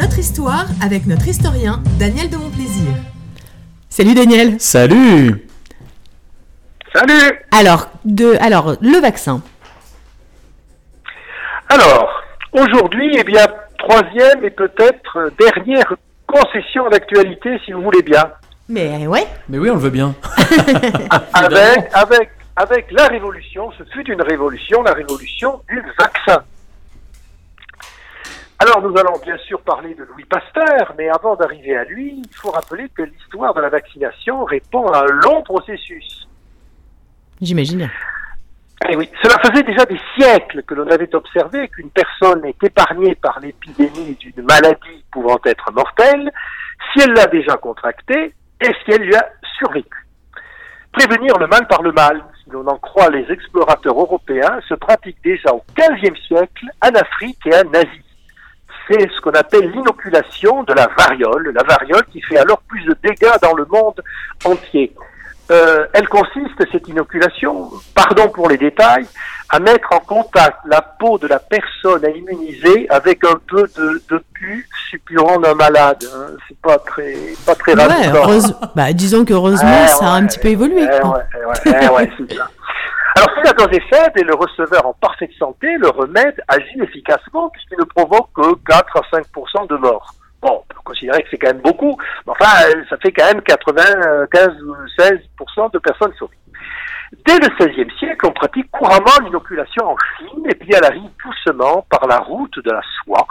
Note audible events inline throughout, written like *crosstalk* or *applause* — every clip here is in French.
Notre histoire avec notre historien Daniel de Montplaisir. Salut Daniel. Salut Salut Alors, de, alors le vaccin. Alors, aujourd'hui, eh bien, troisième et peut-être dernière concession d'actualité, si vous voulez bien. Mais ouais. Mais oui, on le veut bien. *laughs* avec, avec, avec la révolution, ce fut une révolution, la révolution du vaccin. Alors nous allons bien sûr parler de Louis Pasteur, mais avant d'arriver à lui, il faut rappeler que l'histoire de la vaccination répond à un long processus. J'imagine. Eh oui, cela faisait déjà des siècles que l'on avait observé qu'une personne est épargnée par l'épidémie d'une maladie pouvant être mortelle si elle l'a déjà contractée et si elle lui a survécu. Prévenir le mal par le mal, si l'on en croit les explorateurs européens, se pratique déjà au XVe siècle en Afrique et en Asie c'est ce qu'on appelle l'inoculation de la variole, la variole qui fait alors plus de dégâts dans le monde entier. Euh, elle consiste, cette inoculation, pardon pour les détails, à mettre en contact la peau de la personne à immuniser avec un peu de, de pu suppurant d'un malade. Hein. C'est pas très, pas très ouais, bah, disons qu'heureusement, ça a un petit peu évolué. ouais, c'est ça. Alors si la dose est faible et le receveur en parfaite santé, le remède agit efficacement puisqu'il ne provoque que 4 à 5 de morts. Bon, on peut considérer que c'est quand même beaucoup, mais enfin, ça fait quand même 95 ou 16 de personnes sauvées. Dès le XVIe siècle, on pratique couramment l'inoculation en Chine et puis elle arrive doucement par la route de la soie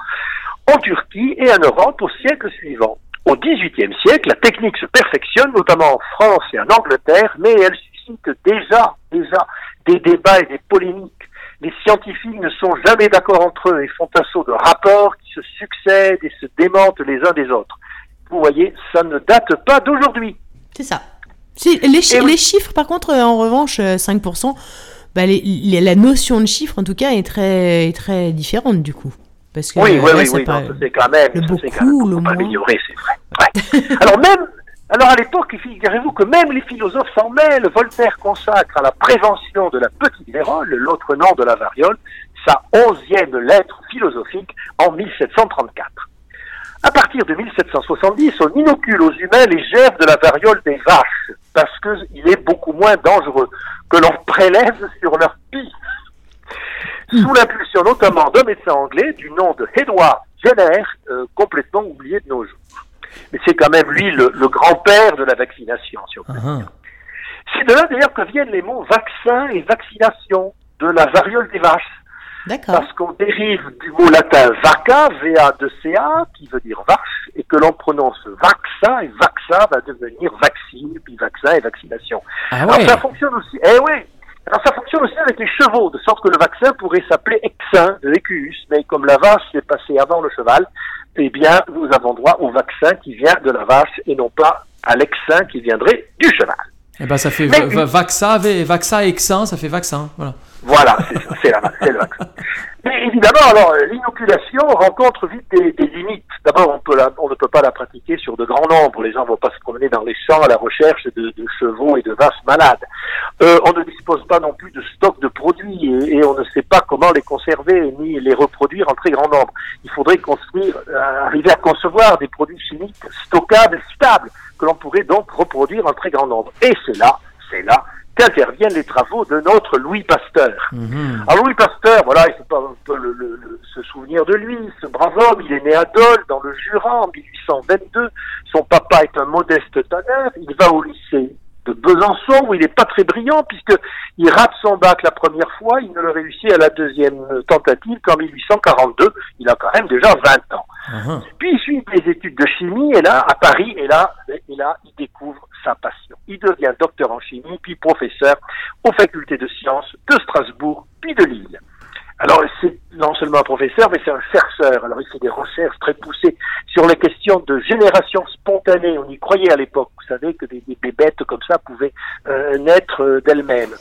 en Turquie et en Europe au siècle suivant. Au XVIIIe siècle, la technique se perfectionne, notamment en France et en Angleterre, mais elle suscite déjà, déjà des débats et des polémiques. Les scientifiques ne sont jamais d'accord entre eux et font un saut de rapports qui se succèdent et se démentent les uns des autres. Vous voyez, ça ne date pas d'aujourd'hui. C'est ça. Les, les, chiffres, par contre, en revanche, 5%, euh, bah, la notion de chiffre, en tout cas, est très, très différente du coup. Parce que, oui, oui, oui, c'est quand même, le beaucoup, le moins. Améliorer, c'est vrai. *laughs* Alors même, alors à l'époque, figurez-vous que même les philosophes s'en mêlent. Voltaire consacre à la prévention de la petite vérole, l'autre nom de la variole, sa onzième lettre philosophique en 1734. À partir de 1770, on inocule aux humains les germes de la variole des vaches, parce qu'il est beaucoup moins dangereux, que l'on prélève sur leur pis. Sous l'impulsion notamment d'un médecin anglais du nom de Edward Jenner, euh, complètement oublié de nos jours mais c'est quand même lui le, grand-père de la vaccination, si on peut dire. C'est de là d'ailleurs que viennent les mots vaccin et vaccination, de la variole des vaches. Parce qu'on dérive du mot latin vaca, va-2-ca, qui veut dire vache, et que l'on prononce vaccin, et vaccin va devenir vaccine, puis vaccin et vaccination. Ah Alors ça fonctionne aussi, eh oui, alors ça fonctionne aussi avec les chevaux, de sorte que le vaccin pourrait s'appeler Exin de Equus, mais comme la vache s'est passée avant le cheval, eh bien, nous avons droit au vaccin qui vient de la vache et non pas à l'exin qui viendrait du cheval. Eh ben, ça fait vaccin, vaccin, exin, ça fait vaccin, voilà. Voilà, c'est le vaccin. Mais évidemment, alors l'inoculation rencontre vite des, limites. D'abord, on, on ne peut pas la pratiquer sur de grands nombres. Les gens ne vont pas se promener dans les champs à la recherche de, chevaux et de vaches malades. Euh, on ne dispose pas non plus de stock de produits et, on ne sait pas comment les conserver ni les reproduire en très grand nombre. Il faudrait construire, euh, arriver à concevoir des produits chimiques stockables, stables, que l'on pourrait donc reproduire en très grand nombre. Et c'est là, c'est là interviennent les travaux de notre Louis Pasteur. Mhm. Alors Louis Pasteur, voilà, il faut pas un peu se souvenir de lui, ce brave homme, il est né à Dole, dans le Jura, en 1822. Son papa est un modeste tanneur, il va au lycée de Besançon, où il n'est pas très brillant, puisqu'il rate son bac la première fois, il ne le réussit à la deuxième tentative qu'en 1842, il a quand même déjà 20 ans. Mhm. Puis il suit des études de chimie, et là, à Paris, et là, et là, il découvre sa passion. Il devient docteur en chimie, puis professeur aux facultés de sciences de Strasbourg, puis de Lille. Alors, c'est non seulement un professeur, mais c'est un chercheur. Alors, il fait des recherches très poussées sur les questions de génération spontanée. On y croyait à l'époque. Vous savez que ça pouvaient euh, naître euh, d'elles-mêmes.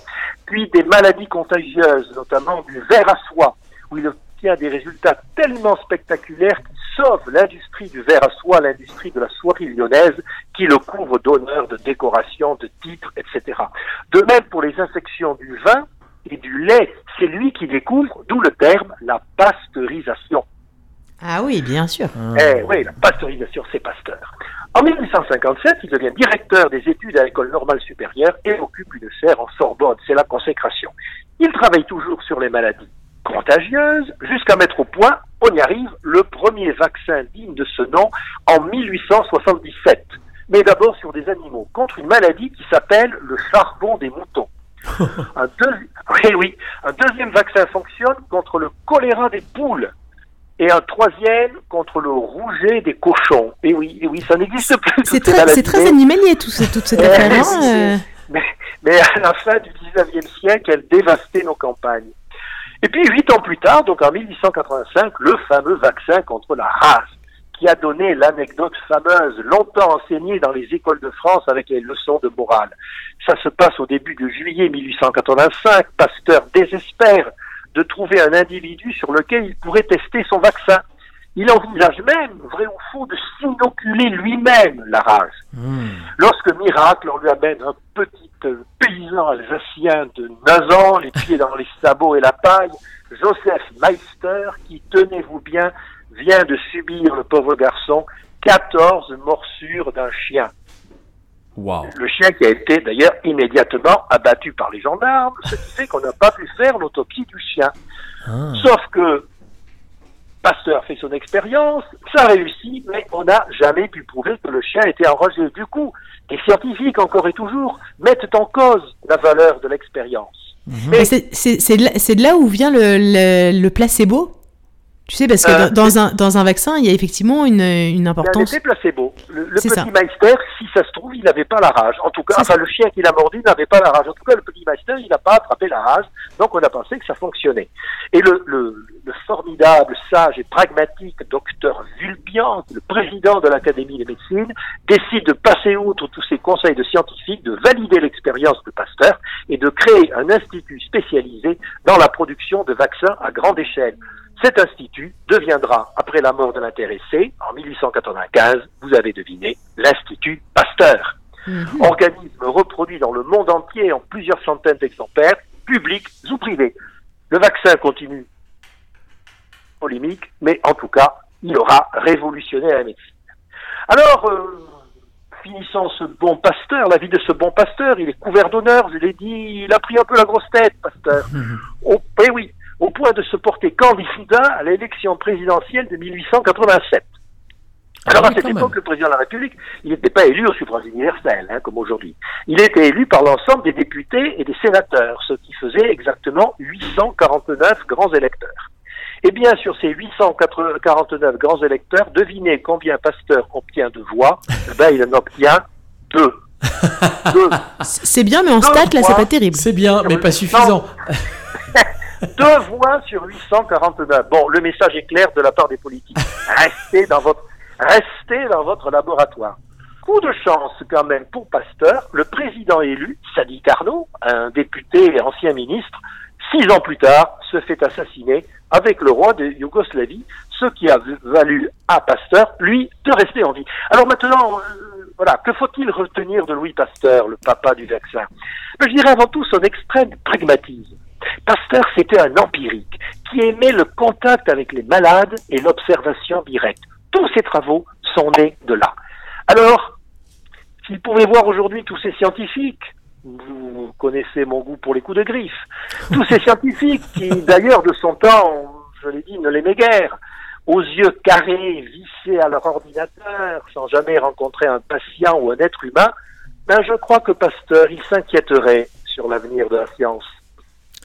Puis des maladies contagieuses, notamment du ver à soie, où il obtient des résultats tellement spectaculaires qu'il sauve l'industrie du verre à soie, l'industrie de la soierie lyonnaise, qui le couvre d'honneurs, de décorations, de titres, etc. De même pour les infections du vin et du lait, c'est lui qui découvre, d'où le terme, la pasteurisation. Ah oui, bien sûr. Eh oui, la pasteurisation, c'est Pasteur. En 1857, il devient directeur des études à l'école normale supérieure et occupe une serre en Sorbonne. C'est la consécration. Il travaille toujours sur les maladies contagieuses jusqu'à mettre au point, on y arrive, le premier vaccin digne de ce nom en 1877. Mais d'abord sur des animaux, contre une maladie qui s'appelle le charbon des moutons. *laughs* un, oui, oui, un deuxième vaccin fonctionne contre le choléra des poules et un troisième contre le rouget des cochons. Et oui, et oui, ça n'existe plus. C'est très, très, animalier tout ce, toute cette *laughs* affaire. Hein, euh. mais, mais, à la fin du 19e siècle, elle dévastait nos campagnes. Et puis, huit ans plus tard, donc en 1885, le fameux vaccin contre la race, qui a donné l'anecdote fameuse, longtemps enseignée dans les écoles de France avec les leçons de morale. Ça se passe au début de juillet 1885. Pasteur désespère de trouver un individu sur lequel il pourrait tester son vaccin. Il envisage même, vrai ou faux, de s'inoculer lui-même la rage. Hmm. Lorsque miracle, on lui amène un petit euh, paysan alsacien de 9 ans, les pieds dans les sabots et la paille, Joseph Meister, qui, tenez-vous bien, vient de subir, le pauvre garçon, 14 morsures d'un chien. Le chien qui a été d'ailleurs immédiatement abattu par les gendarmes, ce qui fait qu'on n'a pas pu faire l'autopsie du chien. Ah. Sauf que Pasteur fait son expérience, ça réussit, mais on n'a jamais pu prouver que le chien était enragé. Du coup, les scientifiques, encore et toujours, mettent en cause la valeur de l'expérience. Mhm. Mais c'est de, là où vient le placebo? Tu sais, parce que euh, dans, un, dans un vaccin, il y a effectivement une, une importance. A placebo. Le, le petit Meister, si ça se trouve, il n'avait pas la rage. En tout cas, enfin, le chien qui l'a mordu n'avait pas la rage. En tout cas, le petit Meister, il n'a pas attrapé la rage. Donc, on a pensé que ça fonctionnait. Et le, le, le formidable, sage et pragmatique docteur Vulpian, le président de l'Académie des médecines, décide de passer outre tous ces conseils de scientifiques, de valider l'expérience de Pasteur et de créer un institut spécialisé dans la production de vaccins à grande échelle. Cet institut deviendra, après la mort de l'intéressé, en 1895, vous avez deviné, l'Institut Pasteur. Mhm. Organisme reproduit dans le monde entier en plusieurs centaines d'exemplaires, publics ou privés. Le vaccin continue polémique, mais en tout cas, il aura révolutionné la médecine. Alors, euh, finissant ce bon pasteur, la vie de ce bon pasteur, il est couvert d'honneur, je l'ai dit, il a pris un peu la grosse tête, pasteur. Oh, eh oui, point de se porter candidat à l'élection présidentielle de 1887. Ah Alors à cette époque, le président de la République, il n'était pas élu au suffrage universel, hein, comme aujourd'hui. Il était élu par l'ensemble des députés et des sénateurs, ce qui faisait exactement 849 grands électeurs. Eh bien, sur ces 849 grands électeurs, devinez combien Pasteur obtient de voix? Eh ben, il en obtient deux. *laughs* C'est bien, mais en stat, là, c'est pas terrible. C'est bien, mais pas suffisant. *laughs* Deux voix sur 849. Bon, le message est clair de la part des politiques. Restez dans votre, laboratoire. Coup de chance quand même pour Pasteur, le président élu, Sadi Carnot, un député et ancien ministre, six ans plus tard, se fait assassiner avec le roi de Yougoslavie, ce qui a valu à Pasteur, lui, de rester en vie. Alors maintenant, euh, voilà, que faut-il retenir de Louis Pasteur, le papa du vaccin? Je dirais avant tout son extrême pragmatisme. Pasteur, c'était un empirique qui aimait le contact avec les malades et l'observation directe. Tous ses travaux sont nés de là. Alors, s'il pouvait voir aujourd'hui tous ces scientifiques, vous connaissez mon goût pour les coups de griffe, tous ces *laughs* scientifiques qui, d'ailleurs, de son temps, je l'ai dit, ne l'aimaient guère, aux yeux carrés, vissés à leur ordinateur, sans jamais rencontrer un patient ou un être humain, ben je crois que Pasteur, il s'inquiéterait sur l'avenir de la science.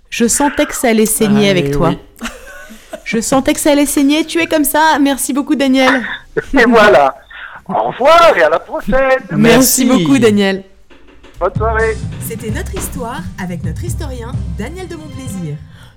Je sentais que ça allait saigner avec toi. *laughs* Je sentais que ça allait saigner. Tu es comme ça. Merci beaucoup, Daniel. *laughs* Et voilà. Au revoir et à la prochaine. Merci, beaucoup, Daniel. Bonne soirée. C'était notre histoire avec notre historien Daniel de Montplaisir.